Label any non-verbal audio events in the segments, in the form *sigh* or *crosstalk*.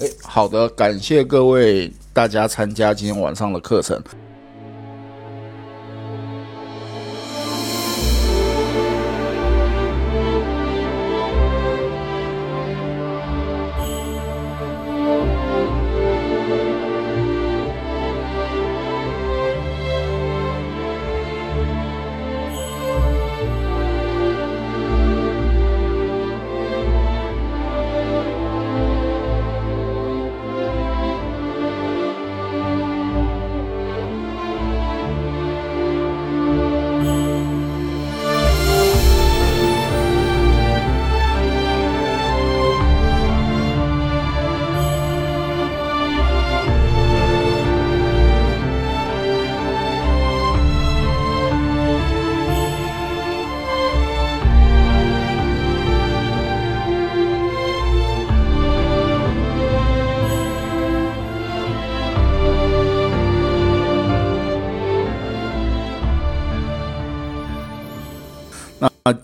哎，好的，感谢各位大家参加今天晚上的课程。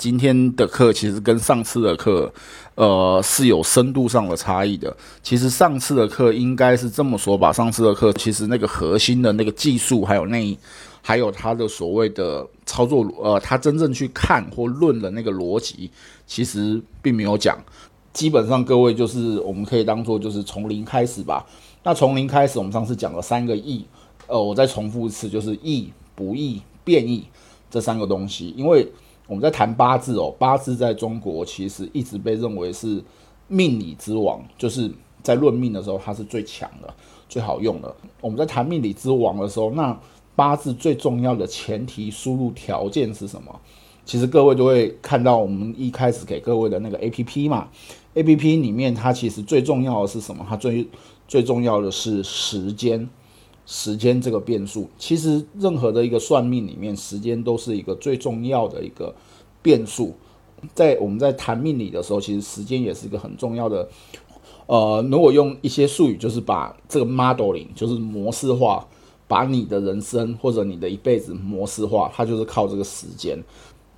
今天的课其实跟上次的课，呃，是有深度上的差异的。其实上次的课应该是这么说吧，上次的课其实那个核心的那个技术，还有那，还有它的所谓的操作，呃，它真正去看或论的那个逻辑，其实并没有讲。基本上各位就是我们可以当做就是从零开始吧。那从零开始，我们上次讲了三个易，呃，我再重复一次，就是易、不易、变易这三个东西，因为。我们在谈八字哦，八字在中国其实一直被认为是命理之王，就是在论命的时候它是最强的、最好用的。我们在谈命理之王的时候，那八字最重要的前提输入条件是什么？其实各位就会看到我们一开始给各位的那个 A P P 嘛，A P P 里面它其实最重要的是什么？它最最重要的是时间。时间这个变数，其实任何的一个算命里面，时间都是一个最重要的一个变数。在我们在谈命理的时候，其实时间也是一个很重要的。呃，如果用一些术语，就是把这个 modeling，就是模式化，把你的人生或者你的一辈子模式化，它就是靠这个时间。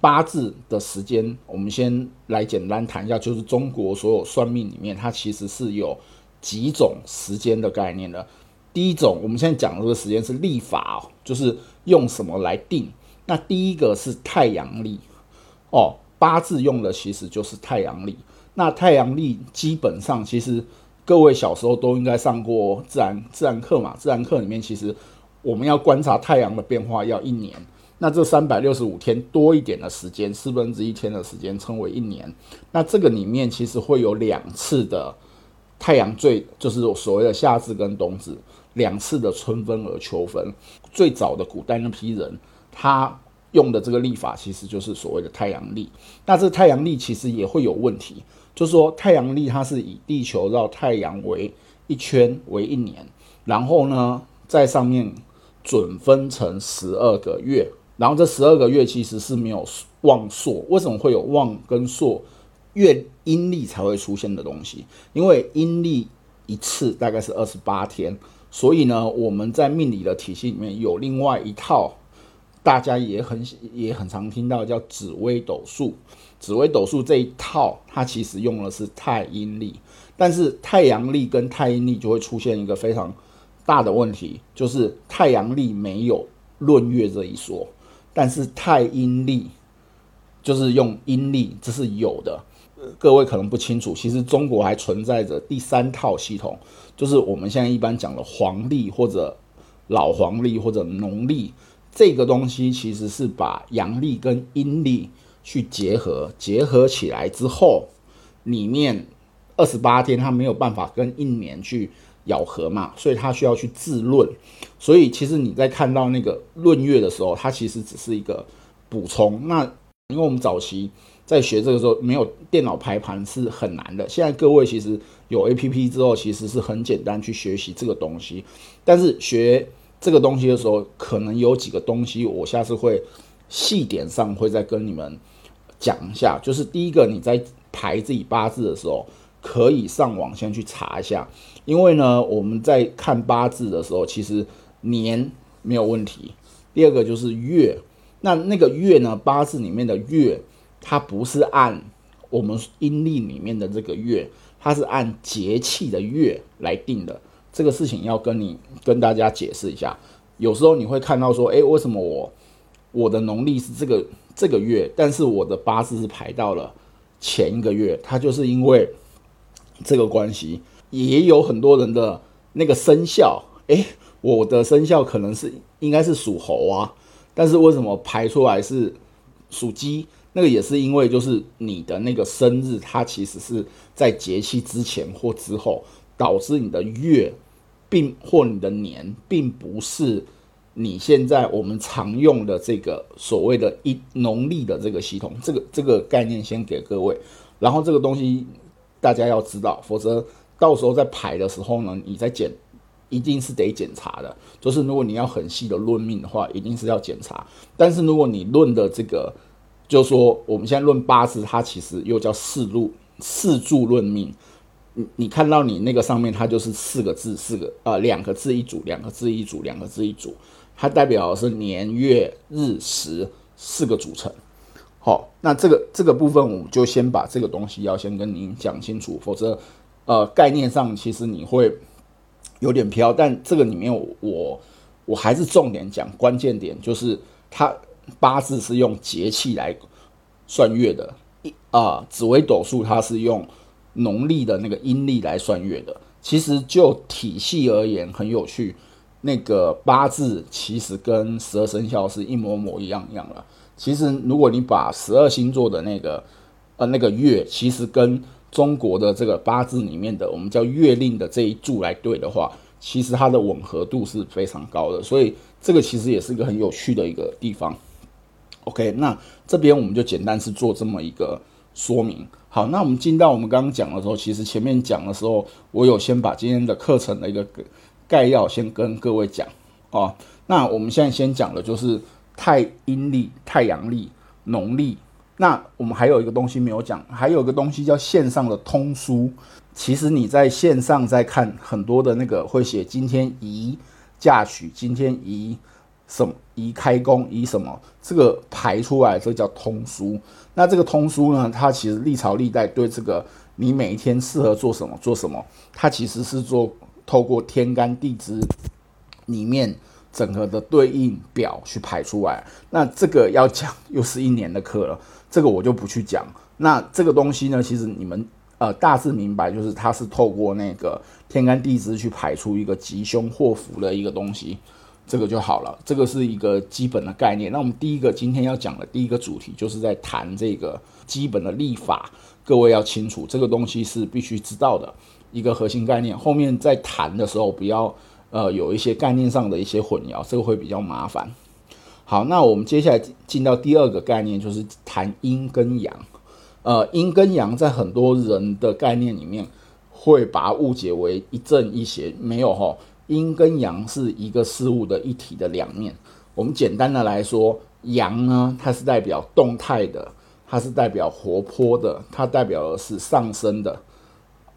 八字的时间，我们先来简单谈一下，就是中国所有算命里面，它其实是有几种时间的概念的。第一种，我们现在讲的这个时间是历法哦，就是用什么来定？那第一个是太阳历哦，八字用的其实就是太阳历。那太阳历基本上，其实各位小时候都应该上过自然自然课嘛。自然课里面，其实我们要观察太阳的变化要一年。那这三百六十五天多一点的时间，四分之一天的时间称为一年。那这个里面其实会有两次的太阳最，就是所谓的夏至跟冬至。两次的春分和秋分，最早的古代那批人，他用的这个历法其实就是所谓的太阳历。那这太阳历其实也会有问题，就是说太阳历它是以地球绕太阳为一圈为一年，然后呢在上面准分成十二个月，然后这十二个月其实是没有旺朔。为什么会有旺跟朔？月阴历才会出现的东西，因为阴历一次大概是二十八天。所以呢，我们在命理的体系里面有另外一套，大家也很也很常听到叫紫微斗数。紫微斗数这一套，它其实用的是太阴历，但是太阳历跟太阴历就会出现一个非常大的问题，就是太阳历没有闰月这一说，但是太阴历就是用阴历，这是有的。各位可能不清楚，其实中国还存在着第三套系统，就是我们现在一般讲的黄历或者老黄历或者农历这个东西，其实是把阳历跟阴历去结合，结合起来之后，里面二十八天它没有办法跟一年去咬合嘛，所以它需要去自论。所以其实你在看到那个闰月的时候，它其实只是一个补充。那因为我们早期。在学这个时候，没有电脑排盘是很难的。现在各位其实有 A P P 之后，其实是很简单去学习这个东西。但是学这个东西的时候，可能有几个东西，我下次会细点上会再跟你们讲一下。就是第一个，你在排自己八字的时候，可以上网先去查一下，因为呢，我们在看八字的时候，其实年没有问题。第二个就是月，那那个月呢，八字里面的月。它不是按我们阴历里面的这个月，它是按节气的月来定的。这个事情要跟你跟大家解释一下。有时候你会看到说，诶，为什么我我的农历是这个这个月，但是我的八字是排到了前一个月？它就是因为这个关系。也有很多人的那个生肖，诶，我的生肖可能是应该是属猴啊，但是为什么排出来是属鸡？那个也是因为就是你的那个生日，它其实是在节气之前或之后，导致你的月。并或你的年，并不是你现在我们常用的这个所谓的一农历的这个系统，这个这个概念先给各位，然后这个东西大家要知道，否则到时候在排的时候呢，你在检一定是得检查的，就是如果你要很细的论命的话，一定是要检查。但是如果你论的这个，就是说我们现在论八字，它其实又叫四路四柱论命。你你看到你那个上面，它就是四个字，四个呃两个字一组，两个字一组，两个字一组，它代表的是年月日时四个组成。好，那这个这个部分，我们就先把这个东西要先跟您讲清楚，否则呃概念上其实你会有点飘。但这个里面我我还是重点讲关键点，就是它八字是用节气来算月的，一啊紫微斗数它是用。农历的那个阴历来算月的，其实就体系而言很有趣。那个八字其实跟十二生肖是一模模一样样了。其实如果你把十二星座的那个呃那个月，其实跟中国的这个八字里面的我们叫月令的这一柱来对的话，其实它的吻合度是非常高的。所以这个其实也是一个很有趣的一个地方。OK，那这边我们就简单是做这么一个说明。好，那我们进到我们刚刚讲的时候，其实前面讲的时候，我有先把今天的课程的一个概要先跟各位讲啊。那我们现在先讲的就是太阴历、太阳历、农历。那我们还有一个东西没有讲，还有一个东西叫线上的通书。其实你在线上在看很多的那个会写今天宜嫁娶，今天宜。什么宜开工宜什么？这个排出来，这叫通书。那这个通书呢？它其实历朝历代对这个你每一天适合做什么做什么，它其实是做透过天干地支里面整个的对应表去排出来。那这个要讲又是一年的课了，这个我就不去讲。那这个东西呢，其实你们呃大致明白，就是它是透过那个天干地支去排出一个吉凶祸福的一个东西。这个就好了，这个是一个基本的概念。那我们第一个今天要讲的第一个主题，就是在谈这个基本的立法。各位要清楚，这个东西是必须知道的一个核心概念。后面在谈的时候，不要呃有一些概念上的一些混淆，这个会比较麻烦。好，那我们接下来进到第二个概念，就是谈阴跟阳。呃，阴跟阳在很多人的概念里面，会把它误解为一正一邪，没有哈。阴跟阳是一个事物的一体的两面。我们简单的来说，阳呢，它是代表动态的，它是代表活泼的，它代表的是上升的，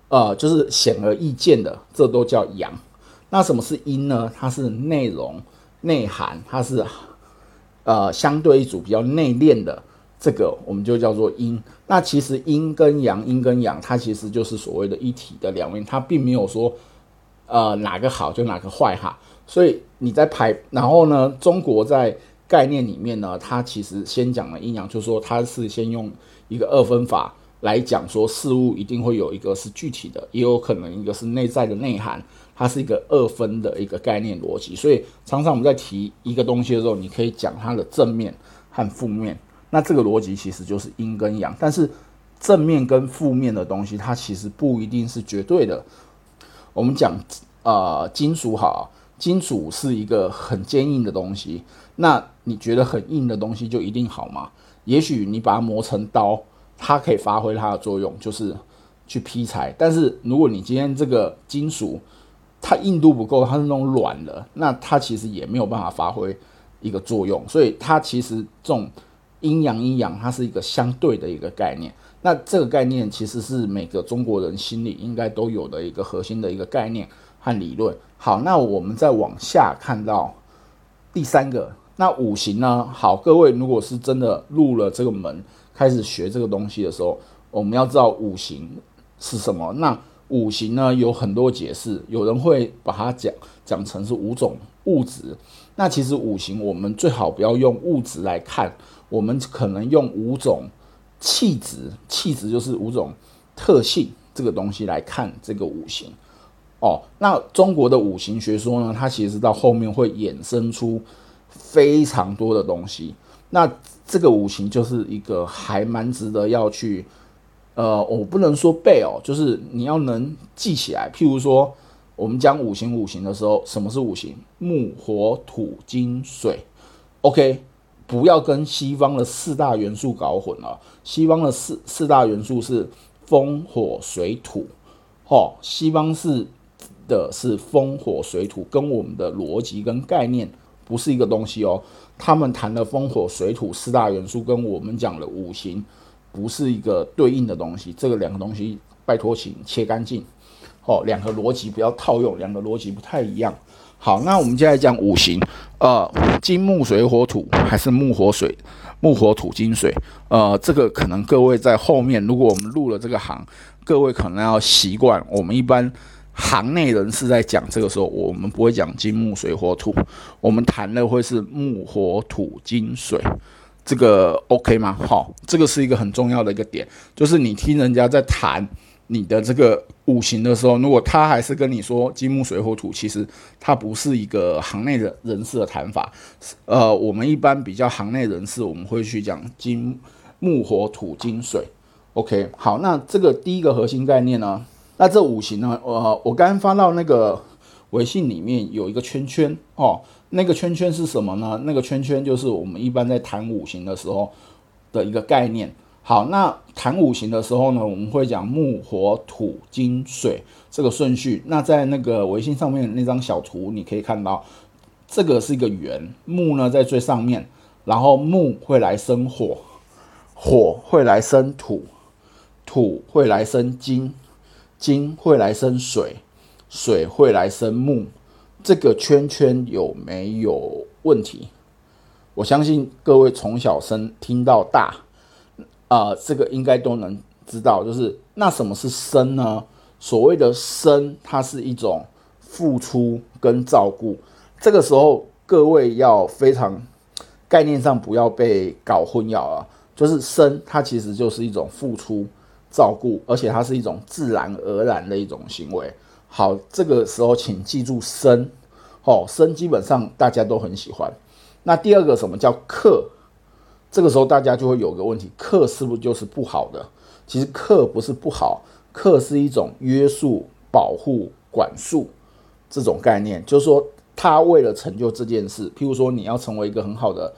呃，就是显而易见的，这都叫阳。那什么是阴呢？它是内容、内涵，它是呃相对一组比较内敛的，这个我们就叫做阴。那其实阴跟阳，阴跟阳，它其实就是所谓的一体的两面，它并没有说。呃，哪个好就哪个坏哈，所以你在排，然后呢，中国在概念里面呢，它其实先讲了阴阳，就是说它是先用一个二分法来讲说事物一定会有一个是具体的，也有可能一个是内在的内涵，它是一个二分的一个概念逻辑。所以常常我们在提一个东西的时候，你可以讲它的正面和负面，那这个逻辑其实就是阴跟阳，但是正面跟负面的东西，它其实不一定是绝对的。我们讲，呃，金属好，金属是一个很坚硬的东西。那你觉得很硬的东西就一定好吗？也许你把它磨成刀，它可以发挥它的作用，就是去劈柴。但是如果你今天这个金属它硬度不够，它是那种软的，那它其实也没有办法发挥一个作用。所以它其实这种阴阳阴阳，它是一个相对的一个概念。那这个概念其实是每个中国人心里应该都有的一个核心的一个概念和理论。好，那我们再往下看到第三个，那五行呢？好，各位如果是真的入了这个门，开始学这个东西的时候，我们要知道五行是什么。那五行呢有很多解释，有人会把它讲讲成是五种物质。那其实五行我们最好不要用物质来看，我们可能用五种气质，气质就是五种特性这个东西来看这个五行。哦，那中国的五行学说呢，它其实到后面会衍生出非常多的东西。那这个五行就是一个还蛮值得要去，呃，我不能说背哦，就是你要能记起来。譬如说。我们讲五行五行的时候，什么是五行？木、火、土、金、水。OK，不要跟西方的四大元素搞混了。西方的四四大元素是风、火、水、土。哦，西方是的是风、火、水、土，跟我们的逻辑跟概念不是一个东西哦。他们谈的风、火、水、土四大元素，跟我们讲的五行不是一个对应的东西。这个两个东西，拜托请切干净。哦，两个逻辑不要套用，两个逻辑不太一样。好，那我们接下来讲五行，呃，金木水火土，还是木火水，木火土金水？呃，这个可能各位在后面，如果我们入了这个行，各位可能要习惯。我们一般行内人士在讲这个时候，我们不会讲金木水火土，我们谈的会是木火土金水，这个 OK 吗？好，这个是一个很重要的一个点，就是你听人家在谈。你的这个五行的时候，如果他还是跟你说金木水火土，其实它不是一个行内的人士的谈法。呃，我们一般比较行内人士，我们会去讲金木火土金水。OK，好，那这个第一个核心概念呢，那这五行呢，呃，我刚刚发到那个微信里面有一个圈圈哦，那个圈圈是什么呢？那个圈圈就是我们一般在谈五行的时候的一个概念。好，那谈五行的时候呢，我们会讲木、火、土、金、水这个顺序。那在那个微信上面那张小图，你可以看到，这个是一个圆，木呢在最上面，然后木会来生火，火会来生土，土会来生金，金会来生水，水会来生木。这个圈圈有没有问题？我相信各位从小生听到大。啊，这个应该都能知道，就是那什么是生呢？所谓的生，它是一种付出跟照顾。这个时候，各位要非常概念上不要被搞混淆啊。就是生，它其实就是一种付出、照顾，而且它是一种自然而然的一种行为。好，这个时候请记住生，哦，生基本上大家都很喜欢。那第二个什么叫克？这个时候大家就会有个问题：克是不是就是不好的？其实克不是不好，克是一种约束、保护、管束这种概念。就是说，他为了成就这件事，譬如说你要成为一个很好的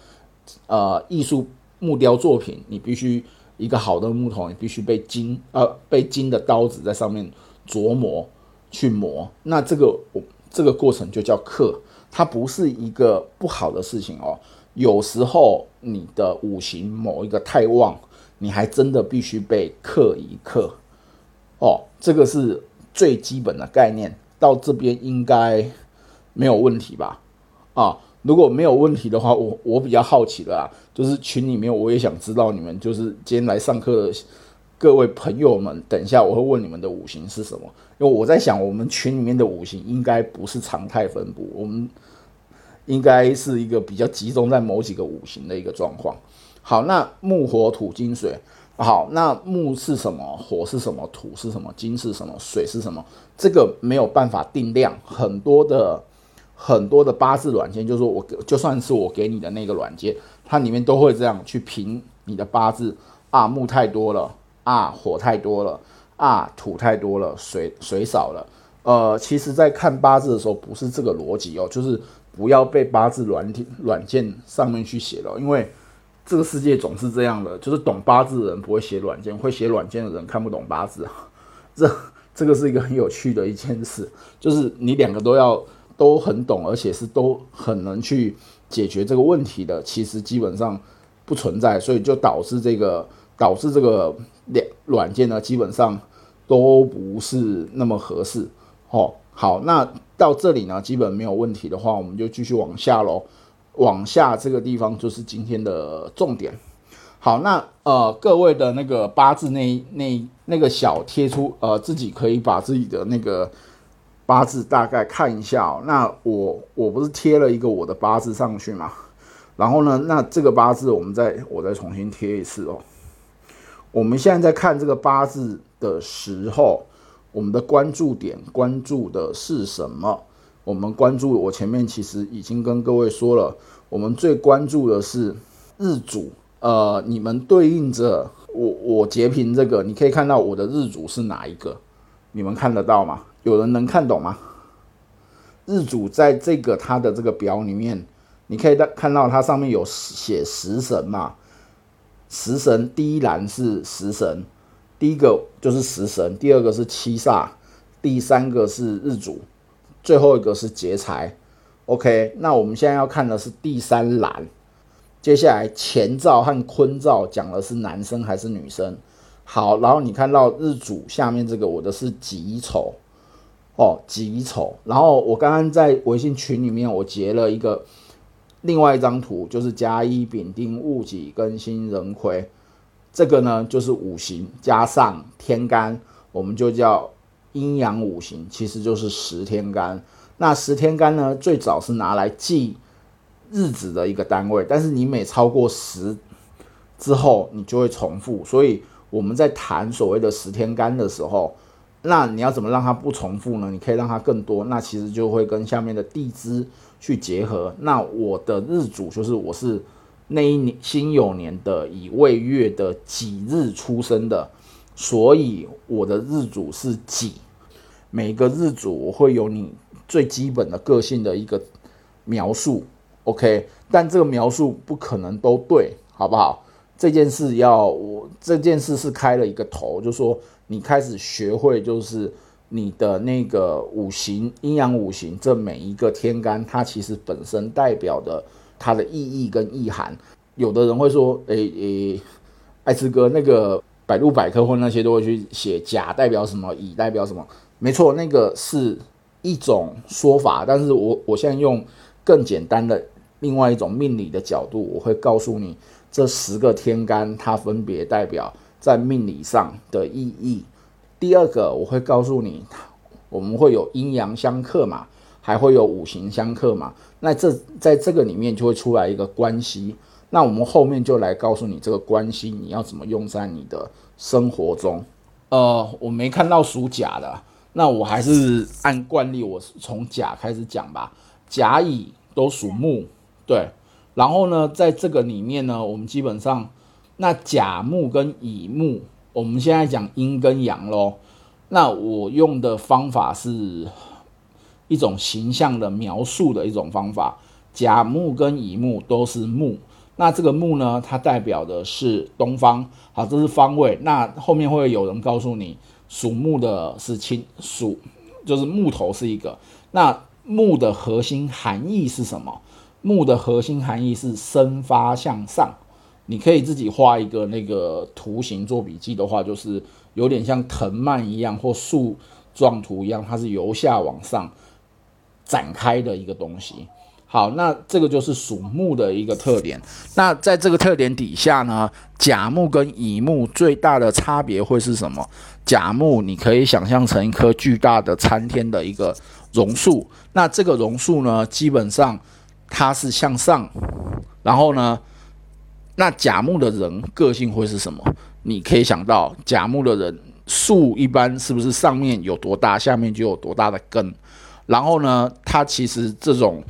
呃艺术木雕作品，你必须一个好的木头，你必须被金呃被金的刀子在上面琢磨去磨。那这个我这个过程就叫克，它不是一个不好的事情哦。有时候你的五行某一个太旺，你还真的必须被克一克哦。这个是最基本的概念，到这边应该没有问题吧？啊，如果没有问题的话，我我比较好奇的啊，就是群里面我也想知道你们就是今天来上课的各位朋友们，等一下我会问你们的五行是什么，因为我在想我们群里面的五行应该不是常态分布，我们。应该是一个比较集中在某几个五行的一个状况。好，那木火土金水，好，那木是什么？火是什么？土是什么？金是什么？水是什么？这个没有办法定量。很多的很多的八字软件，就是说我就算是我给你的那个软件，它里面都会这样去评你的八字啊，木太多了啊，火太多了啊，土太多了，水水少了。呃，其实，在看八字的时候，不是这个逻辑哦，就是。不要被八字软体软件上面去写了，因为这个世界总是这样的，就是懂八字的人不会写软件，会写软件的人看不懂八字啊。*laughs* 这这个是一个很有趣的一件事，就是你两个都要都很懂，而且是都很能去解决这个问题的，其实基本上不存在，所以就导致这个导致这个两软件呢，基本上都不是那么合适。哦，好，那。到这里呢，基本没有问题的话，我们就继续往下喽。往下这个地方就是今天的重点。好，那呃，各位的那个八字那那那个小贴出，呃，自己可以把自己的那个八字大概看一下。那我我不是贴了一个我的八字上去嘛？然后呢，那这个八字我们再我再重新贴一次哦。我们现在在看这个八字的时候，我们的关注点关注的是什么？我们关注我前面其实已经跟各位说了，我们最关注的是日主。呃，你们对应着我，我截屏这个，你可以看到我的日主是哪一个？你们看得到吗？有人能看懂吗？日主在这个它的这个表里面，你可以看到它上面有写食神嘛？食神第一栏是食神，第一个就是食神，第二个是七煞，第三个是日主，最后一个是劫财。OK，那我们现在要看的是第三栏。接下来乾兆和坤兆讲的是男生还是女生？好，然后你看到日主下面这个，我的是己丑哦，己丑。然后我刚刚在微信群里面，我截了一个另外一张图，就是甲乙丙丁戊己庚辛壬癸，这个呢就是五行加上天干，我们就叫阴阳五行，其实就是十天干。那十天干呢，最早是拿来记。日子的一个单位，但是你每超过十之后，你就会重复。所以我们在谈所谓的十天干的时候，那你要怎么让它不重复呢？你可以让它更多，那其实就会跟下面的地支去结合。那我的日主就是我是那一年辛酉年的乙未月的己日出生的，所以我的日主是己。每个日主我会有你最基本的个性的一个描述。OK，但这个描述不可能都对，好不好？这件事要我这件事是开了一个头，就说你开始学会，就是你的那个五行阴阳五行，这每一个天干，它其实本身代表的它的意义跟意涵。有的人会说，诶诶，艾滋哥那个百度百科或那些都会去写甲代表什么，乙代表什么？没错，那个是一种说法，但是我我现在用更简单的。另外一种命理的角度，我会告诉你这十个天干它分别代表在命理上的意义。第二个，我会告诉你，我们会有阴阳相克嘛，还会有五行相克嘛。那这在这个里面就会出来一个关系。那我们后面就来告诉你这个关系你要怎么用在你的生活中。呃，我没看到属甲的，那我还是按惯例，我是从甲开始讲吧。甲乙都属木。对，然后呢，在这个里面呢，我们基本上那甲木跟乙木，我们现在讲阴跟阳喽。那我用的方法是一种形象的描述的一种方法。甲木跟乙木都是木，那这个木呢，它代表的是东方。好，这是方位。那后面会有人告诉你，属木的是青属，就是木头是一个。那木的核心含义是什么？木的核心含义是生发向上，你可以自己画一个那个图形做笔记的话，就是有点像藤蔓一样或树状图一样，它是由下往上展开的一个东西。好，那这个就是属木的一个特点。那在这个特点底下呢，甲木跟乙木最大的差别会是什么？甲木你可以想象成一棵巨大的参天的一个榕树，那这个榕树呢，基本上。它是向上，然后呢，那甲木的人个性会是什么？你可以想到，甲木的人树一般是不是上面有多大，下面就有多大的根？然后呢，它其实这种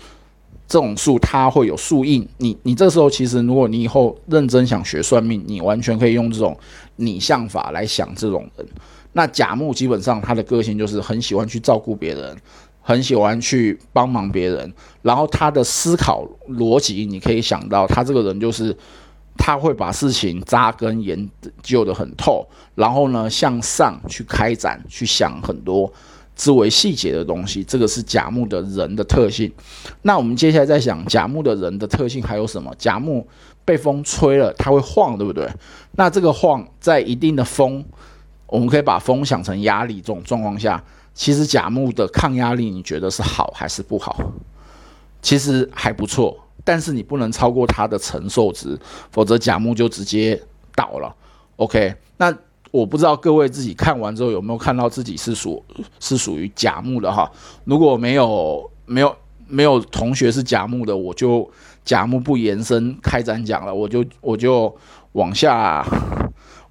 这种树，它会有树印。你你这时候其实，如果你以后认真想学算命，你完全可以用这种拟像法来想这种人。那甲木基本上他的个性就是很喜欢去照顾别人。很喜欢去帮忙别人，然后他的思考逻辑，你可以想到，他这个人就是他会把事情扎根研究的很透，然后呢向上去开展，去想很多之为细节的东西，这个是甲木的人的特性。那我们接下来再想甲木的人的特性还有什么？甲木被风吹了，它会晃，对不对？那这个晃在一定的风，我们可以把风想成压力这种状况下。其实甲木的抗压力，你觉得是好还是不好？其实还不错。但是你不能超过它的承受值，否则甲木就直接倒了。OK，那我不知道各位自己看完之后有没有看到自己是属是属于甲木的哈？如果没有没有没有同学是甲木的，我就甲木不延伸开展讲了，我就我就往下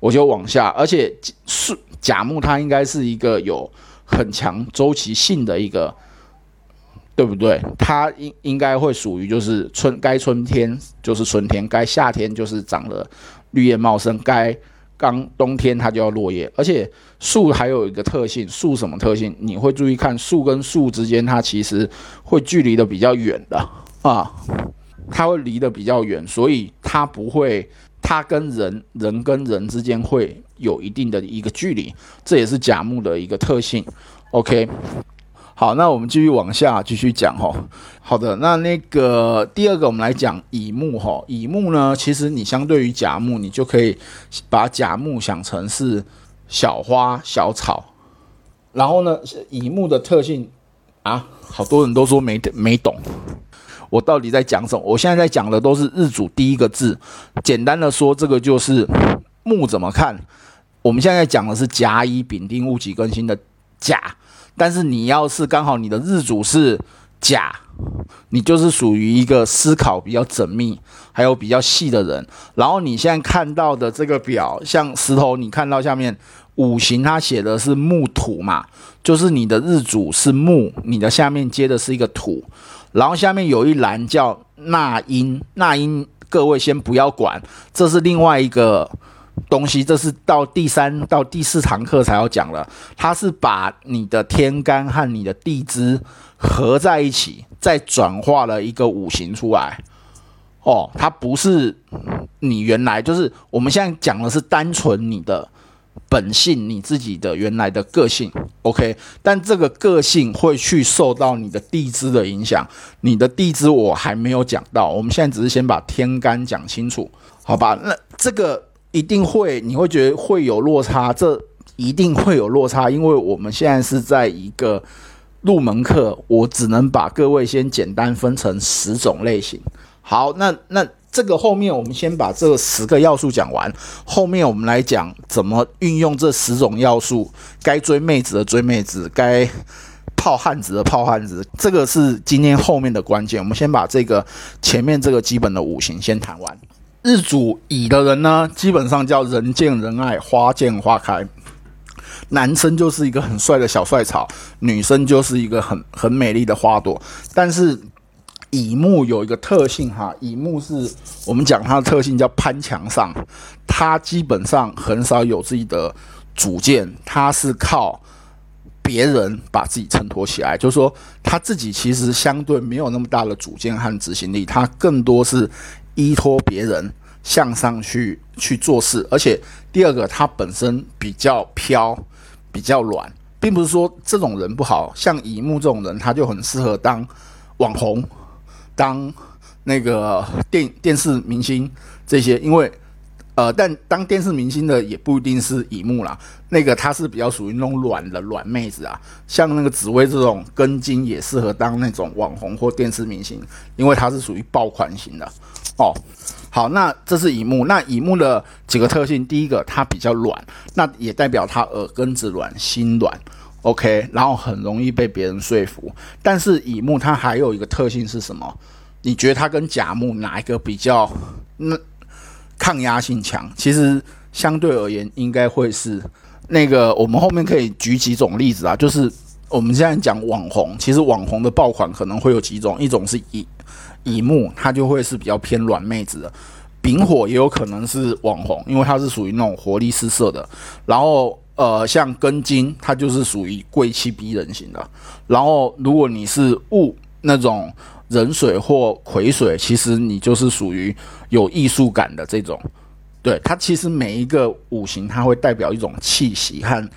我就往下，而且是甲木它应该是一个有很强周期性的一个。对不对？它应应该会属于就是春该春天就是春天，该夏天就是长了绿叶茂盛，该刚冬天它就要落叶。而且树还有一个特性，树什么特性？你会注意看树跟树之间，它其实会距离的比较远的啊，它会离得比较远，所以它不会，它跟人人跟人之间会有一定的一个距离，这也是甲木的一个特性。OK。好，那我们继续往下继续讲哈。好的，那那个第二个，我们来讲乙木哈。乙木呢，其实你相对于甲木，你就可以把甲木想成是小花小草。然后呢，乙木的特性啊，好多人都说没没懂，我到底在讲什么？我现在在讲的都是日主第一个字。简单的说，这个就是木怎么看？我们现在讲的是甲乙丙丁戊己庚辛的甲。但是你要是刚好你的日主是甲，你就是属于一个思考比较缜密，还有比较细的人。然后你现在看到的这个表，像石头，你看到下面五行它写的是木土嘛，就是你的日主是木，你的下面接的是一个土，然后下面有一栏叫纳音，纳音各位先不要管，这是另外一个。东西，这是到第三到第四堂课才要讲了。它是把你的天干和你的地支合在一起，再转化了一个五行出来。哦，它不是你原来就是我们现在讲的是单纯你的本性，你自己的原来的个性。OK，但这个个性会去受到你的地支的影响。你的地支我还没有讲到，我们现在只是先把天干讲清楚，好吧？那这个。一定会，你会觉得会有落差，这一定会有落差，因为我们现在是在一个入门课，我只能把各位先简单分成十种类型。好，那那这个后面我们先把这十个要素讲完，后面我们来讲怎么运用这十种要素，该追妹子的追妹子，该泡汉子的泡汉子，这个是今天后面的关键。我们先把这个前面这个基本的五行先谈完。日主乙的人呢，基本上叫人见人爱，花见花开。男生就是一个很帅的小帅草，女生就是一个很很美丽的花朵。但是乙木有一个特性哈，乙木是我们讲它的特性叫攀墙上，它基本上很少有自己的主见，它是靠别人把自己衬托起来。就是说，他自己其实相对没有那么大的主见和执行力，他更多是。依托别人向上去去做事，而且第二个，他本身比较飘，比较软，并不是说这种人不好。像乙木这种人，他就很适合当网红，当那个电 *laughs* 电视明星这些。因为，呃，但当电视明星的也不一定是乙木啦，那个他是比较属于那种软的软妹子啊。像那个紫薇这种根金也适合当那种网红或电视明星，因为他是属于爆款型的。哦，好，那这是乙木。那乙木的几个特性，第一个，它比较软，那也代表它耳根子软，心软。OK，然后很容易被别人说服。但是乙木它还有一个特性是什么？你觉得它跟甲木哪一个比较那抗压性强？其实相对而言，应该会是那个。我们后面可以举几种例子啊，就是我们现在讲网红，其实网红的爆款可能会有几种，一种是乙。乙木它就会是比较偏软妹子的，丙火也有可能是网红，因为它是属于那种活力四射的。然后呃，像庚金，它就是属于贵气逼人型的。然后如果你是戊那种壬水或癸水，其实你就是属于有艺术感的这种。对它其实每一个五行，它会代表一种气息和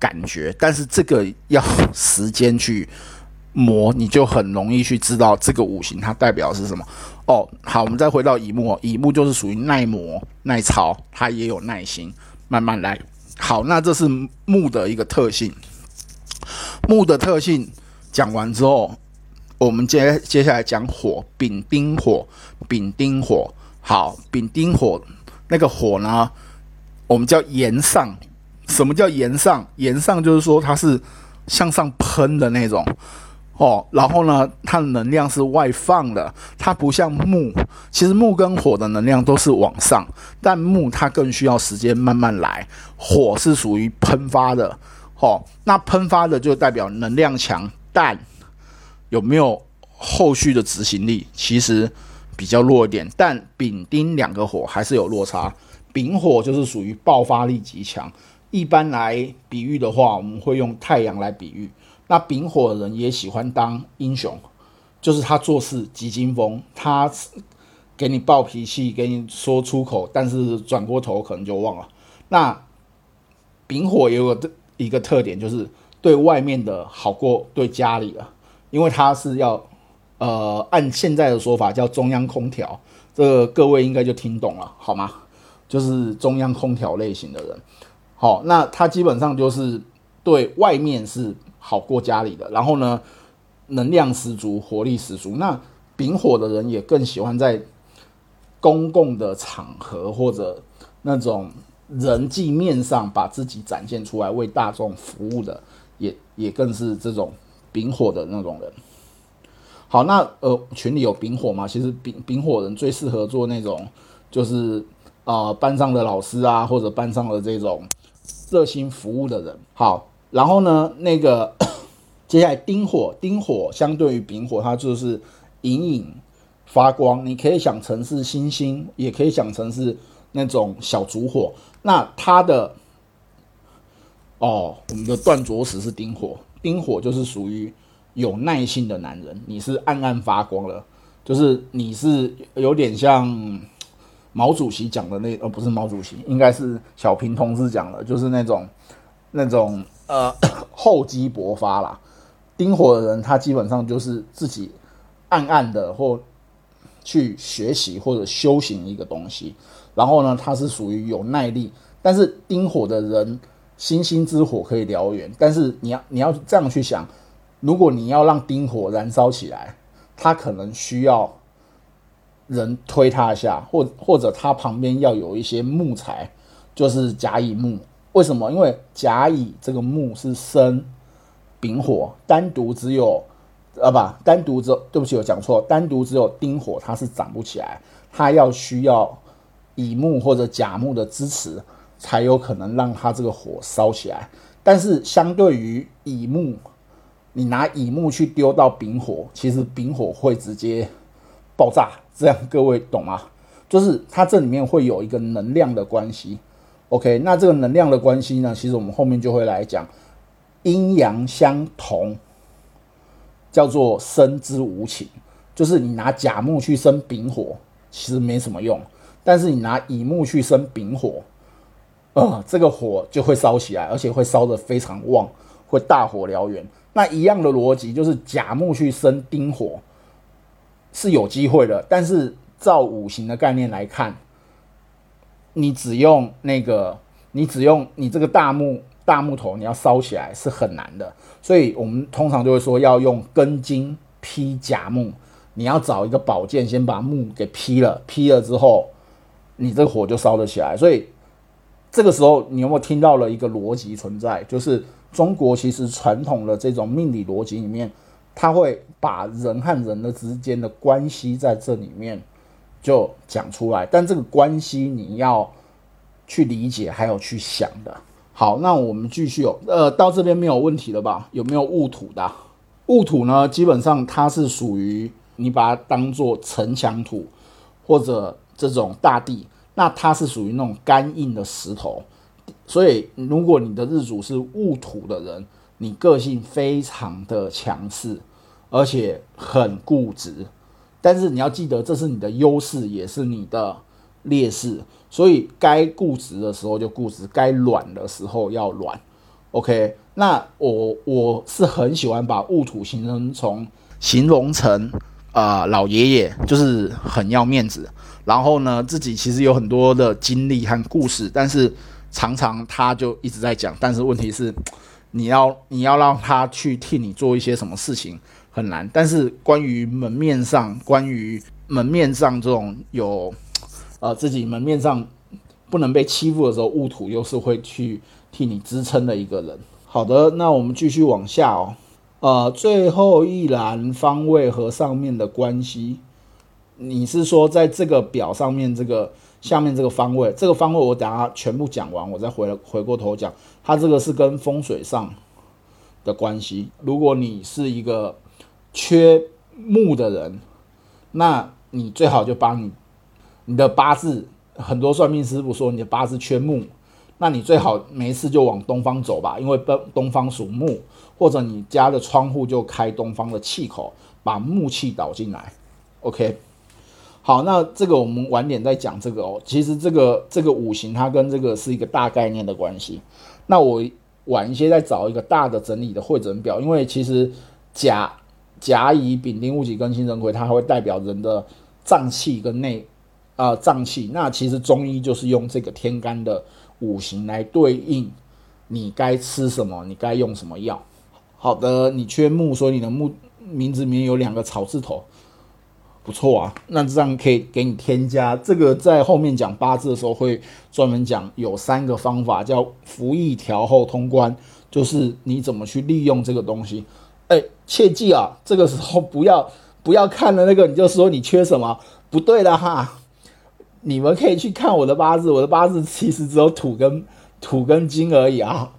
感觉，但是这个要时间去。磨你就很容易去知道这个五行它代表是什么哦。好，我们再回到乙木，乙木就是属于耐磨耐操，它也有耐心，慢慢来。好，那这是木的一个特性。木的特性讲完之后，我们接接下来讲火，丙丁火，丙丁火。好，丙丁火那个火呢，我们叫炎上。什么叫炎上？炎上就是说它是向上喷的那种哦。然后呢，它的能量是外放的，它不像木。其实木跟火的能量都是往上，但木它更需要时间慢慢来。火是属于喷发的，哦，那喷发的就代表能量强，但有没有后续的执行力？其实比较弱一点。但丙丁两个火还是有落差。丙火就是属于爆发力极强。一般来比喻的话，我们会用太阳来比喻。那丙火的人也喜欢当英雄，就是他做事急惊风，他给你暴脾气，给你说出口，但是转过头可能就忘了。那丙火也有个一个特点，就是对外面的好过对家里的，因为他是要呃按现在的说法叫中央空调，这个各位应该就听懂了，好吗？就是中央空调类型的人。好，那他基本上就是对外面是好过家里的，然后呢，能量十足，活力十足。那丙火的人也更喜欢在公共的场合或者那种人际面上把自己展现出来，为大众服务的，也也更是这种丙火的那种人。好，那呃，群里有丙火吗？其实丙丙火人最适合做那种，就是啊，班上的老师啊，或者班上的这种。热心服务的人，好，然后呢，那个 *coughs* 接下来丁火，丁火相对于丙火，它就是隐隐发光，你可以想成是星星，也可以想成是那种小烛火。那它的哦，我们的断着石是丁火，丁火就是属于有耐性的男人，你是暗暗发光了，就是你是有点像。毛主席讲的那呃不是毛主席，应该是小平同志讲的，就是那种那种呃厚积薄发啦。丁火的人他基本上就是自己暗暗的或去学习或者修行一个东西，然后呢他是属于有耐力，但是丁火的人星星之火可以燎原，但是你要你要这样去想，如果你要让丁火燃烧起来，他可能需要。人推他一下，或或者他旁边要有一些木材，就是甲乙木。为什么？因为甲乙这个木是生丙火，单独只有啊不，单独只有对不起，我讲错，单独只有丁火，它是长不起来，它要需要乙木或者甲木的支持，才有可能让它这个火烧起来。但是相对于乙木，你拿乙木去丢到丙火，其实丙火会直接爆炸。这样各位懂吗？就是它这里面会有一个能量的关系，OK？那这个能量的关系呢，其实我们后面就会来讲，阴阳相同，叫做生之无情。就是你拿甲木去生丙火，其实没什么用；但是你拿乙木去生丙火，呃，这个火就会烧起来，而且会烧得非常旺，会大火燎原。那一样的逻辑就是甲木去生丁火。是有机会的，但是照五行的概念来看，你只用那个，你只用你这个大木大木头，你要烧起来是很难的。所以我们通常就会说要用根茎劈甲木，你要找一个宝剑，先把木给劈了，劈了之后，你这个火就烧得起来。所以这个时候，你有没有听到了一个逻辑存在？就是中国其实传统的这种命理逻辑里面。他会把人和人的之间的关系在这里面就讲出来，但这个关系你要去理解，还有去想的。好，那我们继续哦。呃，到这边没有问题了吧？有没有戊土的？戊土呢？基本上它是属于你把它当做城墙土或者这种大地，那它是属于那种干硬的石头。所以，如果你的日主是戊土的人，你个性非常的强势。而且很固执，但是你要记得，这是你的优势，也是你的劣势。所以该固执的时候就固执，该软的时候要软。OK，那我我是很喜欢把戊土形容从形容成啊老爷爷，就是很要面子。然后呢，自己其实有很多的经历和故事，但是常常他就一直在讲。但是问题是，你要你要让他去替你做一些什么事情很难。但是关于门面上，关于门面上这种有呃自己门面上不能被欺负的时候，戊土又是会去替你支撑的一个人。好的，那我们继续往下哦。呃，最后一栏方位和上面的关系，你是说在这个表上面这个下面这个方位，这个方位我等下全部讲完，我再回回过头讲，它这个是跟风水上的关系。如果你是一个缺木的人，那你最好就把你你的八字，很多算命师傅说你的八字缺木。那你最好没事就往东方走吧，因为东东方属木，或者你家的窗户就开东方的气口，把木气导进来。OK，好，那这个我们晚点再讲这个哦。其实这个这个五行它跟这个是一个大概念的关系。那我晚一些再找一个大的整理的会诊表，因为其实甲甲乙丙丁戊己庚辛壬癸，它还会代表人的脏器跟内啊脏器。那其实中医就是用这个天干的。五行来对应你该吃什么，你该用什么药。好的，你缺木，所以你的木名字里面有两个草字头，不错啊。那这样可以给你添加这个，在后面讲八字的时候会专门讲，有三个方法叫服役调后通关，就是你怎么去利用这个东西。哎，切记啊，这个时候不要不要看了那个你就说你缺什么，不对的哈。你们可以去看我的八字，我的八字其实只有土跟土跟金而已啊。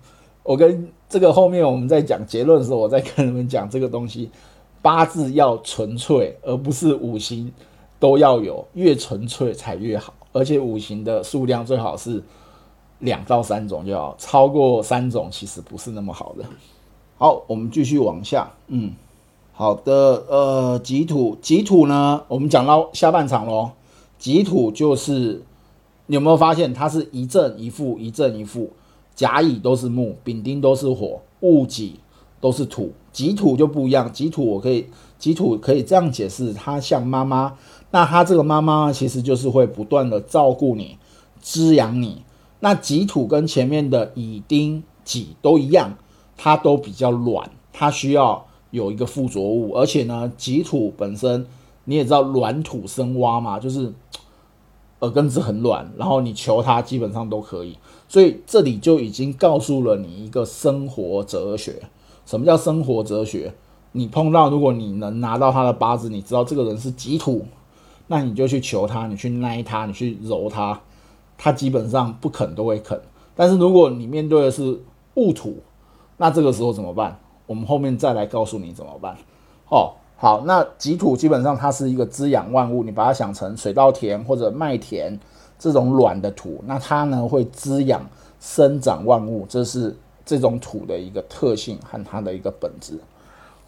我跟这个后面我们在讲结论的时候，我再跟你们讲这个东西。八字要纯粹，而不是五行都要有，越纯粹才越好。而且五行的数量最好是两到三种就好，超过三种其实不是那么好的。好，我们继续往下。嗯，好的，呃，己土，己土呢，我们讲到下半场喽。己土就是，你有没有发现它是一正一负，一正一负？甲乙都是木，丙丁都是火，戊己都是土。己土就不一样，己土我可以，己土可以这样解释，它像妈妈。那它这个妈妈其实就是会不断的照顾你，滋养你。那己土跟前面的乙丁己都一样，它都比较软，它需要有一个附着物，而且呢，己土本身。你也知道软土生蛙嘛，就是耳根子很软，然后你求它基本上都可以。所以这里就已经告诉了你一个生活哲学。什么叫生活哲学？你碰到如果你能拿到他的八字，你知道这个人是己土，那你就去求他，你去捏他，你去揉他，他基本上不肯都会肯。但是如果你面对的是戊土，那这个时候怎么办？我们后面再来告诉你怎么办。哦。好，那己土基本上它是一个滋养万物，你把它想成水稻田或者麦田这种软的土，那它呢会滋养生长万物，这是这种土的一个特性和它的一个本质。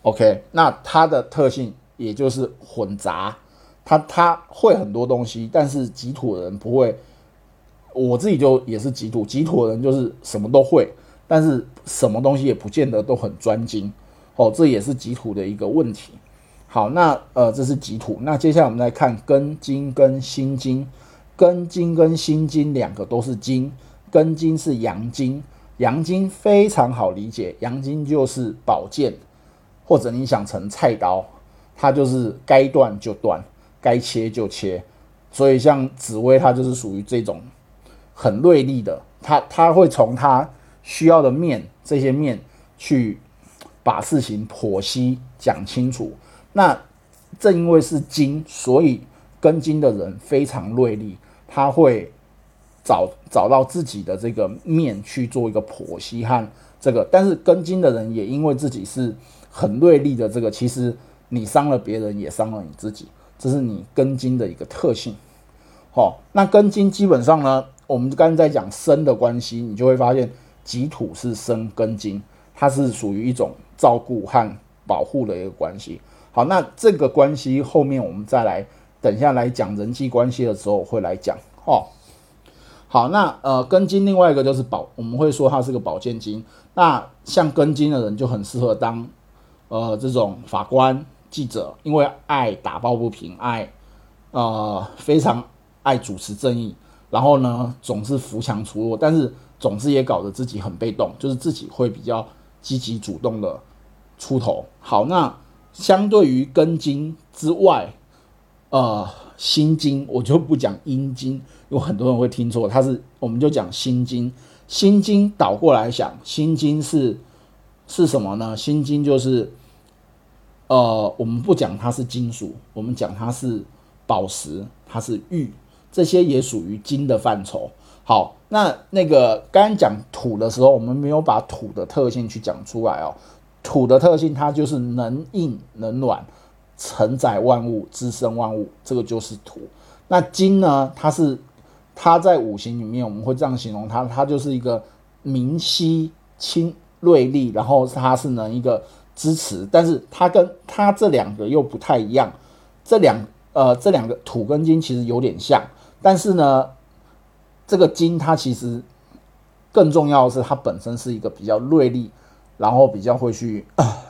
OK，那它的特性也就是混杂，它它会很多东西，但是己土的人不会。我自己就也是己土，己土的人就是什么都会，但是什么东西也不见得都很专精。哦，这也是己土的一个问题。好，那呃，这是己土。那接下来我们来看庚金跟辛金，庚金跟辛金两个都是金，庚金是阳金，阳金非常好理解，阳金就是宝剑，或者你想成菜刀，它就是该断就断，该切就切。所以像紫薇，它就是属于这种很锐利的，它它会从它需要的面这些面去把事情剖析讲清楚。那正因为是金，所以跟金的人非常锐利，他会找找到自己的这个面去做一个剖析和这个。但是跟金的人也因为自己是很锐利的这个，其实你伤了别人也伤了你自己，这是你跟金的一个特性。好，那跟金基本上呢，我们刚才在讲生的关系，你就会发现己土是生根金，它是属于一种照顾和保护的一个关系。好，那这个关系后面我们再来，等下来讲人际关系的时候会来讲哦。好，那呃根金另外一个就是保，我们会说它是个保健金。那像根金的人就很适合当呃这种法官、记者，因为爱打抱不平，爱呃非常爱主持正义，然后呢总是扶强除弱，但是总之也搞得自己很被动，就是自己会比较积极主动的出头。好，那相对于根金之外，呃，心金我就不讲阴金，有很多人会听错，它是我们就讲心金。心金倒过来想，心金是是什么呢？心金就是，呃，我们不讲它是金属，我们讲它是宝石，它是玉，这些也属于金的范畴。好，那那个刚刚讲土的时候，我们没有把土的特性去讲出来哦。土的特性，它就是能硬能暖，承载万物，滋生万物，这个就是土。那金呢？它是。它在五行里面，我们会这样形容它，它就是一个明晰、清锐利，然后它是能一个支持，但是它跟它这两个又不太一样。这两呃这两个土跟金其实有点像，但是呢，这个金它其实更重要的是它本身是一个比较锐利，然后比较会去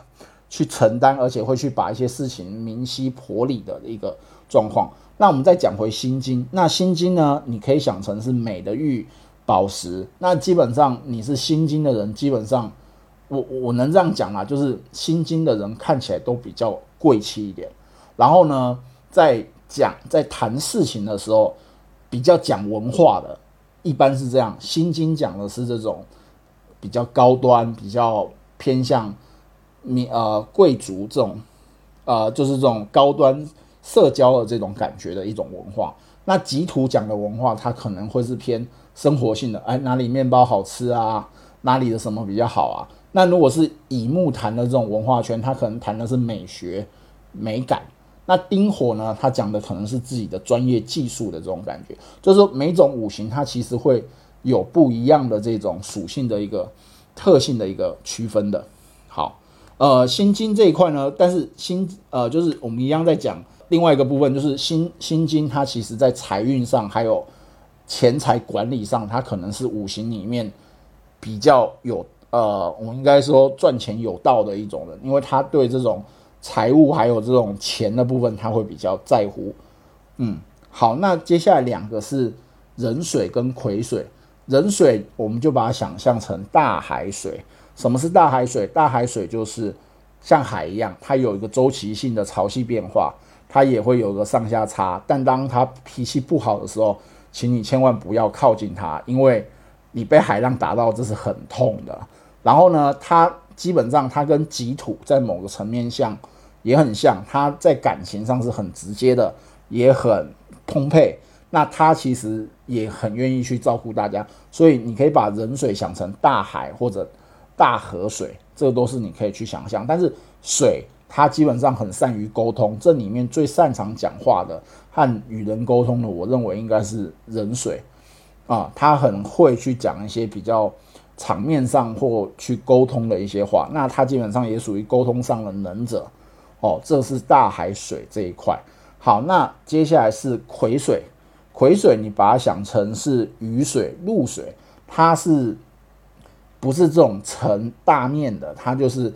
*clears throat* 去承担，而且会去把一些事情明晰婆理的一个状况。那我们再讲回心经，那心经呢？你可以想成是美的玉宝石。那基本上你是心经的人，基本上我我能这样讲啊，就是心经的人看起来都比较贵气一点。然后呢，在讲在谈事情的时候，比较讲文化的，一般是这样。心经讲的是这种比较高端、比较偏向你呃贵族这种呃，就是这种高端。社交的这种感觉的一种文化，那吉土讲的文化，它可能会是偏生活性的，哎，哪里面包好吃啊，哪里的什么比较好啊？那如果是乙木谈的这种文化圈，它可能谈的是美学、美感。那丁火呢，它讲的可能是自己的专业技术的这种感觉。就是说，每种五行它其实会有不一样的这种属性的一个特性的一个区分的。好，呃，心经这一块呢，但是心呃，就是我们一样在讲。另外一个部分就是心心经，它其实在财运上还有钱财管理上，它可能是五行里面比较有呃，我们应该说赚钱有道的一种人，因为他对这种财务还有这种钱的部分，他会比较在乎。嗯，好，那接下来两个是壬水跟癸水，壬水我们就把它想象成大海水。什么是大海水？大海水就是像海一样，它有一个周期性的潮汐变化。它也会有个上下差，但当它脾气不好的时候，请你千万不要靠近它，因为你被海浪打到，这是很痛的。然后呢，它基本上它跟己土在某个层面像也很像，他在感情上是很直接的，也很充沛。那他其实也很愿意去照顾大家，所以你可以把人水想成大海或者大河水，这都是你可以去想象。但是水。他基本上很善于沟通，这里面最擅长讲话的和与人沟通的，我认为应该是人水啊，他很会去讲一些比较场面上或去沟通的一些话，那他基本上也属于沟通上的能者哦。这是大海水这一块。好，那接下来是癸水，癸水你把它想成是雨水、露水，它是不是这种成大面的？它就是。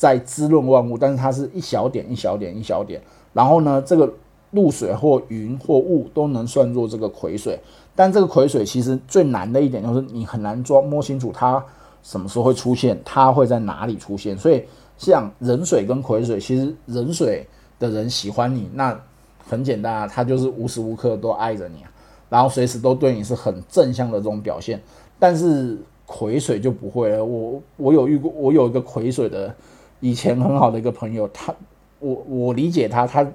在滋润万物，但是它是一小点一小点一小点，然后呢，这个露水或云或雾都能算作这个癸水，但这个癸水其实最难的一点就是你很难抓摸清楚它什么时候会出现，它会在哪里出现。所以像壬水跟癸水，其实壬水的人喜欢你，那很简单啊，他就是无时无刻都爱着你啊，然后随时都对你是很正向的这种表现。但是癸水就不会了，我我有遇过，我有一个癸水的。以前很好的一个朋友，他，我我理解他，他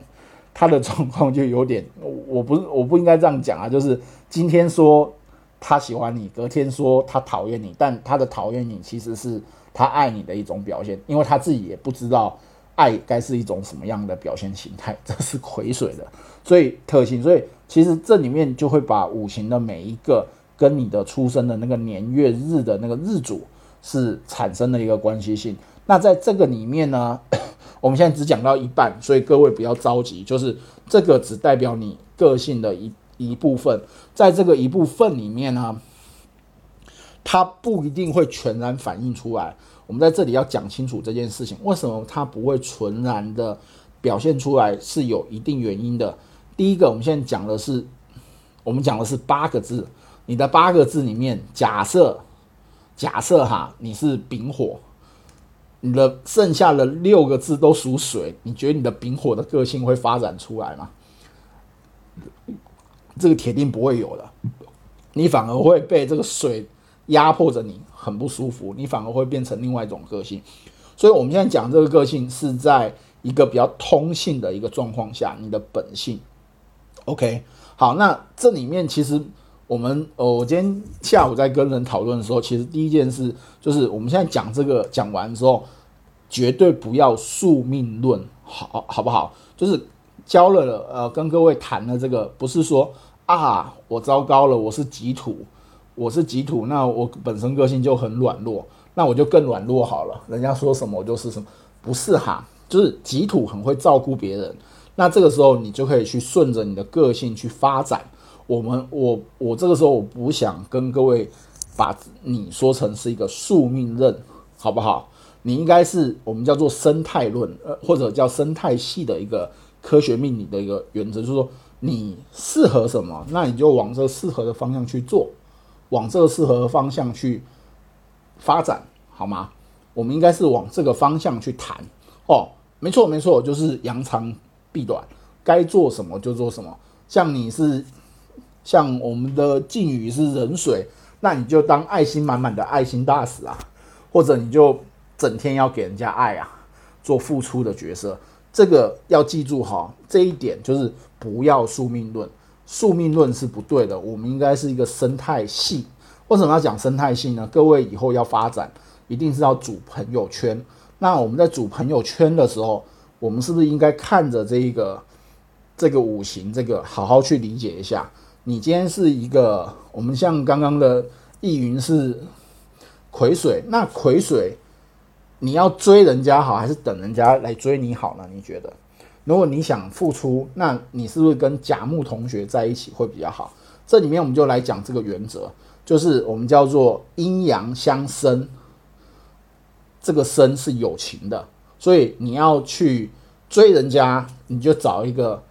他的状况就有点，我不是我不应该这样讲啊，就是今天说他喜欢你，隔天说他讨厌你，但他的讨厌你其实是他爱你的一种表现，因为他自己也不知道爱该是一种什么样的表现形态，*laughs* 这是癸水的，所以特性，所以其实这里面就会把五行的每一个跟你的出生的那个年月日的那个日主是产生的一个关系性。那在这个里面呢，*coughs* 我们现在只讲到一半，所以各位不要着急，就是这个只代表你个性的一一部分，在这个一部分里面呢，它不一定会全然反映出来。我们在这里要讲清楚这件事情，为什么它不会全然的表现出来，是有一定原因的。第一个，我们现在讲的是，我们讲的是八个字，你的八个字里面，假设假设哈，你是丙火。你的剩下的六个字都属水，你觉得你的丙火的个性会发展出来吗？这个铁定不会有的，你反而会被这个水压迫着，你很不舒服，你反而会变成另外一种个性。所以，我们现在讲这个个性是在一个比较通性的一个状况下，你的本性。OK，好，那这里面其实我们，呃，我今天下午在跟人讨论的时候，其实第一件事就是，我们现在讲这个讲完之后，绝对不要宿命论，好好不好？就是教了，呃，跟各位谈的这个，不是说啊，我糟糕了，我是吉土，我是吉土，那我本身个性就很软弱。那我就更软弱好了，人家说什么我就是什么，不是哈，就是吉土很会照顾别人，那这个时候你就可以去顺着你的个性去发展。我们我我这个时候我不想跟各位把你说成是一个宿命论，好不好？你应该是我们叫做生态论，呃，或者叫生态系的一个科学命理的一个原则，就是说你适合什么，那你就往这适合的方向去做，往这个适合的方向去。发展好吗？我们应该是往这个方向去谈哦。没错，没错，就是扬长避短，该做什么就做什么。像你是像我们的靖宇是人水，那你就当爱心满满的爱心大使啊，或者你就整天要给人家爱啊，做付出的角色。这个要记住哈，这一点就是不要宿命论，宿命论是不对的。我们应该是一个生态系。为什么要讲生态系呢？各位以后要发展，一定是要组朋友圈。那我们在组朋友圈的时候，我们是不是应该看着这一个这个五行，这个好好去理解一下？你今天是一个，我们像刚刚的易云是癸水，那癸水你要追人家好，还是等人家来追你好呢？你觉得？如果你想付出，那你是不是跟甲木同学在一起会比较好？这里面我们就来讲这个原则。就是我们叫做阴阳相生，这个生是有情的，所以你要去追人家，你就找一个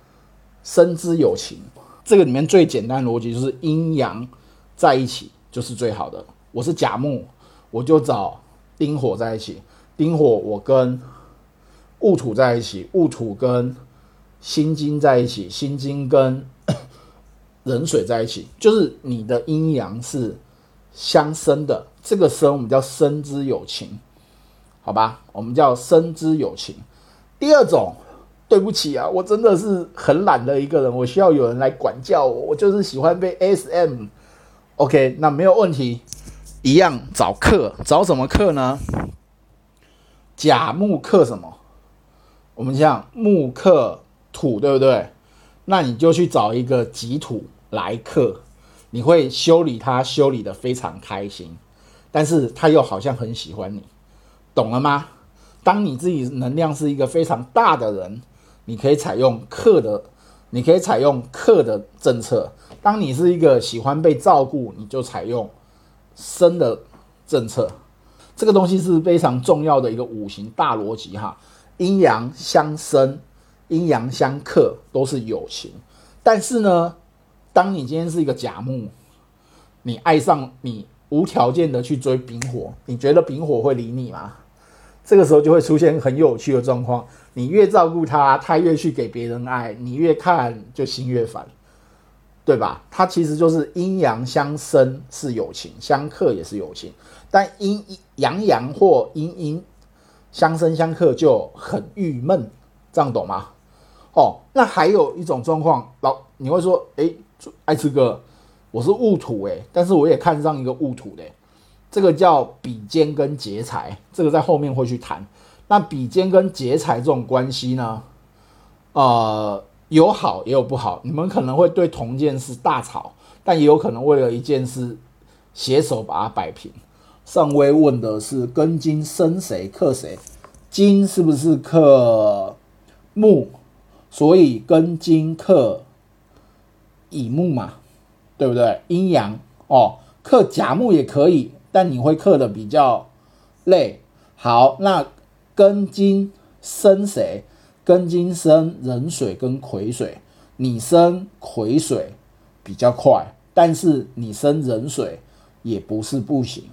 生之有情。这个里面最简单逻辑就是阴阳在一起就是最好的。我是甲木，我就找丁火在一起。丁火我跟戊土在一起，戊土跟辛金在一起，辛金跟。*coughs* 壬水在一起，就是你的阴阳是相生的。这个生我们叫生之有情，好吧？我们叫生之有情。第二种，对不起啊，我真的是很懒的一个人，我需要有人来管教我。我就是喜欢被 SM。OK，那没有问题，一样找克，找什么克呢？甲木克什么？我们像木克土，对不对？那你就去找一个己土。来克，你会修理他，修理的非常开心，但是他又好像很喜欢你，懂了吗？当你自己能量是一个非常大的人，你可以采用克的，你可以采用克的政策；当你是一个喜欢被照顾，你就采用生的政策。这个东西是非常重要的一个五行大逻辑哈，阴阳相生，阴阳相克都是有情，但是呢？当你今天是一个甲木，你爱上你无条件的去追丙火，你觉得丙火会理你吗？这个时候就会出现很有趣的状况，你越照顾他，他越去给别人爱，你越看就心越烦，对吧？它其实就是阴阳相生是友情，相克也是友情，但阴阳阳或阴阴相生相克就很郁闷，这样懂吗？哦，那还有一种状况，老你会说，诶。爱吃哥，我是戊土诶，但是我也看上一个戊土的，这个叫比肩跟劫财，这个在后面会去谈。那比肩跟劫财这种关系呢，呃，有好也有不好。你们可能会对同件事大吵，但也有可能为了一件事携手把它摆平。上微问的是庚金生谁克谁？金是不是克木？所以庚金克。乙木嘛，对不对？阴阳哦，克甲木也可以，但你会克的比较累。好，那庚金生谁？庚金生壬水跟癸水，你生癸水比较快，但是你生壬水也不是不行。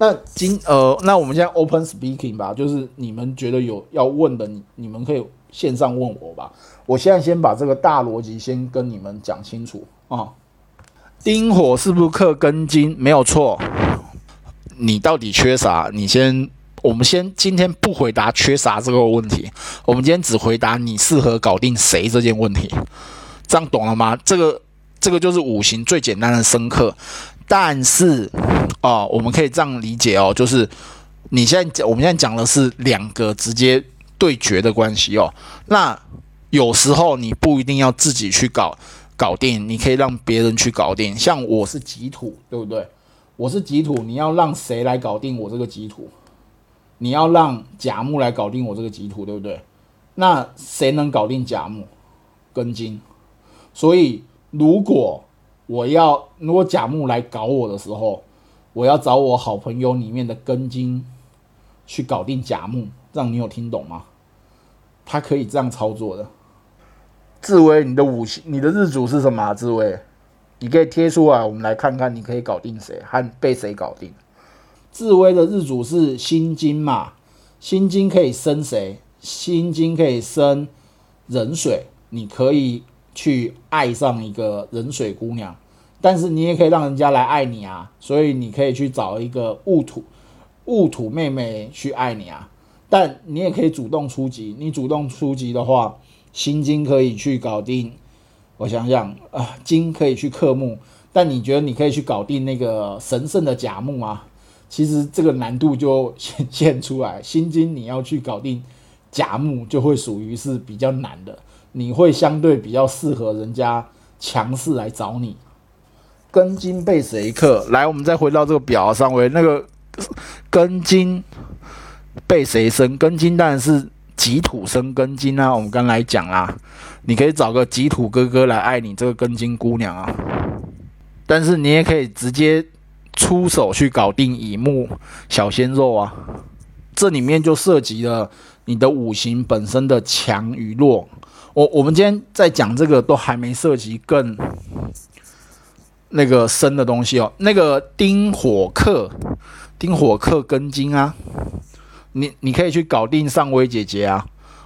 那今呃，那我们现在 open speaking 吧，就是你们觉得有要问的，你你们可以线上问我吧。我现在先把这个大逻辑先跟你们讲清楚啊。丁火是不是克根金？没有错。你到底缺啥？你先，我们先今天不回答缺啥这个问题，我们今天只回答你适合搞定谁这件问题。这样懂了吗？这个这个就是五行最简单的生克。但是，哦，我们可以这样理解哦，就是你现在讲，我们现在讲的是两个直接对决的关系哦。那有时候你不一定要自己去搞搞定，你可以让别人去搞定。像我是吉土，对不对？我是吉土，你要让谁来搞定我这个吉土？你要让甲木来搞定我这个吉土，对不对？那谁能搞定甲木？根金。所以如果我要如果甲木来搞我的时候，我要找我好朋友里面的根金去搞定甲木，这样你有听懂吗？他可以这样操作的。志威，你的五行，你的日主是什么？啊志威，你可以贴出来，我们来看看你可以搞定谁和被谁搞定。志威的日主是辛金嘛？辛金可以生谁？辛金可以生壬水，你可以。去爱上一个人水姑娘，但是你也可以让人家来爱你啊，所以你可以去找一个戊土戊土妹妹去爱你啊，但你也可以主动出击。你主动出击的话，心经可以去搞定。我想想啊，金可以去克木，但你觉得你可以去搞定那个神圣的甲木啊？其实这个难度就显现出来，心经你要去搞定甲木，就会属于是比较难的。你会相对比较适合人家强势来找你，根金被谁克？来，我们再回到这个表上，为那个根金被谁生？根金当然是己土生根金啊。我们刚来讲啦，你可以找个己土哥哥来爱你这个根金姑娘啊。但是你也可以直接出手去搞定乙木小鲜肉啊。这里面就涉及了你的五行本身的强与弱。我我们今天在讲这个都还没涉及更那个深的东西哦。那个丁火克，丁火克根金啊，你你可以去搞定上薇姐姐啊，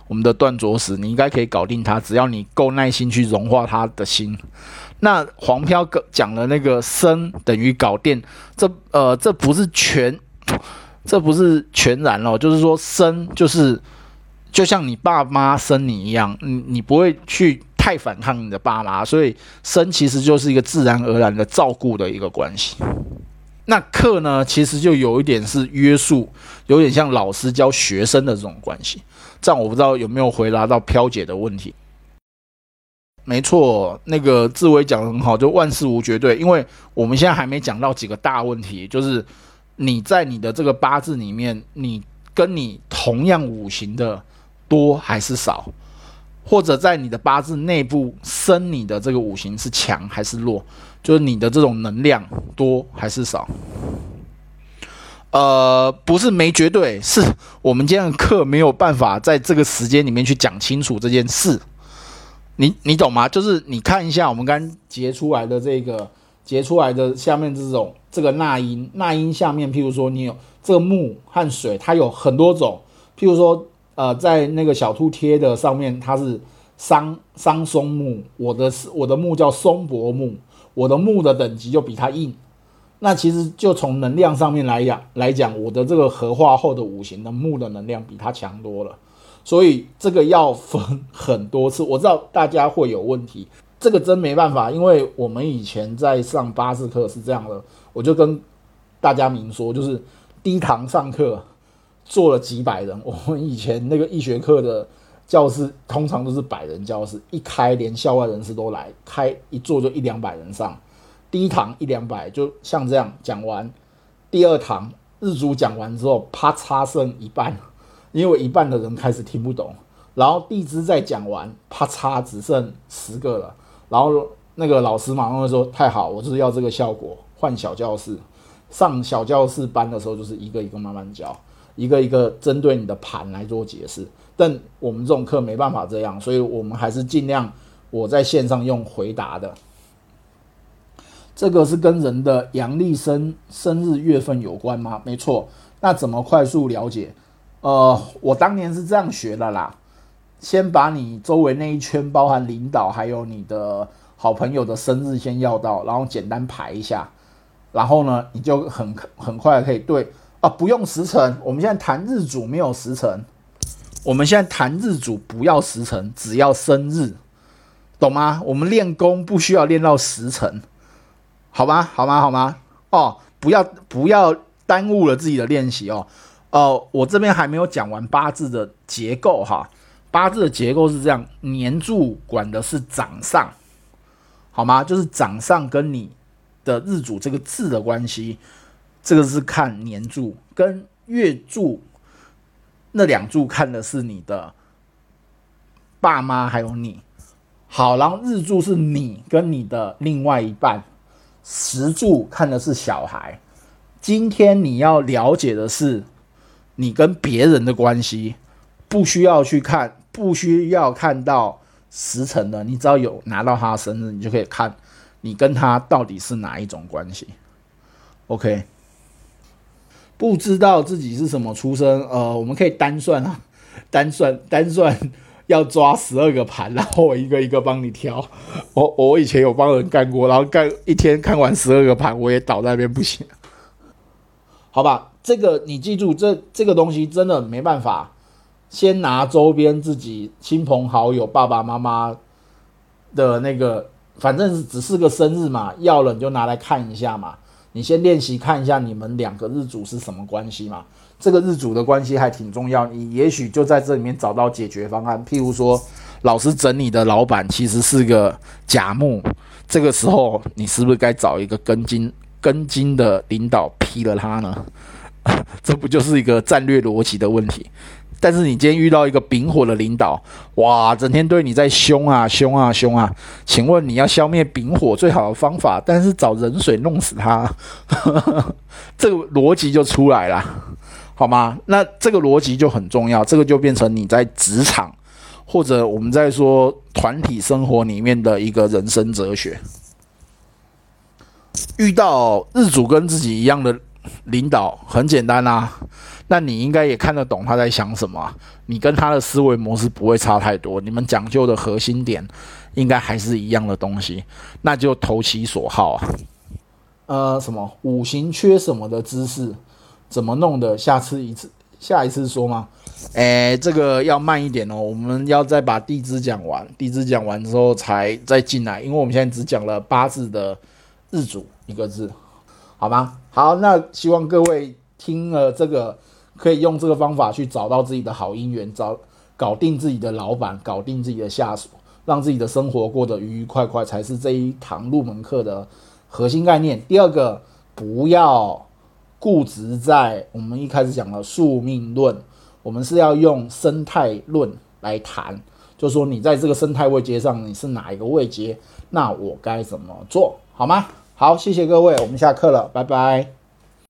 我们的断卓石，你应该可以搞定他，只要你够耐心去融化他的心。那黄飘哥讲的那个生等于搞定，这呃这不是全，这不是全然哦，就是说生就是。就像你爸妈生你一样，你你不会去太反抗你的爸妈，所以生其实就是一个自然而然的照顾的一个关系。那课呢，其实就有一点是约束，有点像老师教学生的这种关系。这样我不知道有没有回答到飘姐的问题。没错，那个志伟讲的很好，就万事无绝对，因为我们现在还没讲到几个大问题，就是你在你的这个八字里面，你跟你同样五行的。多还是少，或者在你的八字内部生你的这个五行是强还是弱，就是你的这种能量多还是少。呃，不是没绝对，是我们今天的课没有办法在这个时间里面去讲清楚这件事。你你懂吗？就是你看一下我们刚截出来的这个截出来的下面这种这个纳音纳音下面，譬如说你有这个木和水，它有很多种，譬如说。呃，在那个小兔贴的上面，它是桑桑松木，我的是我的木叫松柏木，我的木的等级就比它硬。那其实就从能量上面来讲来讲，我的这个合化后的五行的木的能量比它强多了。所以这个要分很多次，我知道大家会有问题，这个真没办法，因为我们以前在上八字课是这样的，我就跟大家明说，就是低堂上课。坐了几百人，*laughs* 我们以前那个医学课的教室通常都是百人教室，一开连校外人士都来，开一坐就一两百人上。第一堂一两百，就像这样讲完。第二堂日主讲完之后，啪嚓剩一半，因为一半的人开始听不懂。然后地支再讲完，啪嚓只剩十个了。然后那个老师马上就说：“太好，我就是要这个效果，换小教室。”上小教室班的时候，就是一个一个慢慢教。一个一个针对你的盘来做解释，但我们这种课没办法这样，所以我们还是尽量我在线上用回答的。这个是跟人的阳历生生日月份有关吗？没错。那怎么快速了解？呃，我当年是这样学的啦。先把你周围那一圈，包含领导还有你的好朋友的生日先要到，然后简单排一下，然后呢，你就很很快可以对啊，不用时辰。我们现在谈日主没有时辰，我们现在谈日主不要时辰，只要生日，懂吗？我们练功不需要练到时辰，好吗？好吗？好吗？哦，不要不要耽误了自己的练习哦。哦，我这边还没有讲完八字的结构哈。八字的结构是这样，年柱管的是掌上，好吗？就是掌上跟你的日主这个字的关系，这个是看年柱，跟月柱那两柱看的是你的爸妈还有你。好，然后日柱是你跟你的另外一半，时柱看的是小孩。今天你要了解的是你跟别人的关系，不需要去看。不需要看到时辰的，你只要有拿到他的生日，你就可以看你跟他到底是哪一种关系。OK，不知道自己是什么出身，呃，我们可以单算啊，*laughs* 单算单算要抓十二个盘，然后我一个一个帮你挑。*laughs* 我我以前有帮人干过，然后干一天看完十二个盘，我也倒在那边不行。好吧，这个你记住，这这个东西真的没办法。先拿周边自己亲朋好友、爸爸妈妈的那个，反正只是个生日嘛，要了你就拿来看一下嘛。你先练习看一下你们两个日主是什么关系嘛。这个日主的关系还挺重要，你也许就在这里面找到解决方案。譬如说，老师整你的老板其实是个甲木，这个时候你是不是该找一个根金根金的领导劈了他呢？*laughs* 这不就是一个战略逻辑的问题？但是你今天遇到一个丙火的领导，哇，整天对你在凶啊凶啊凶啊！请问你要消灭丙火最好的方法，但是找人水弄死他，*laughs* 这个逻辑就出来了，好吗？那这个逻辑就很重要，这个就变成你在职场或者我们在说团体生活里面的一个人生哲学。遇到日主跟自己一样的领导，很简单啊。那你应该也看得懂他在想什么，你跟他的思维模式不会差太多，你们讲究的核心点应该还是一样的东西，那就投其所好啊。呃，什么五行缺什么的知识，怎么弄的？下次一次，下一次说吗？哎，这个要慢一点哦，我们要再把地支讲完，地支讲完之后才再进来，因为我们现在只讲了八字的日主一个字，好吗？好，那希望各位听了这个。可以用这个方法去找到自己的好姻缘，找搞定自己的老板，搞定自己的下属，让自己的生活过得愉愉快快，才是这一堂入门课的核心概念。第二个，不要固执在我们一开始讲的宿命论，我们是要用生态论来谈，就说你在这个生态位阶上你是哪一个位阶，那我该怎么做好吗？好，谢谢各位，我们下课了，拜拜。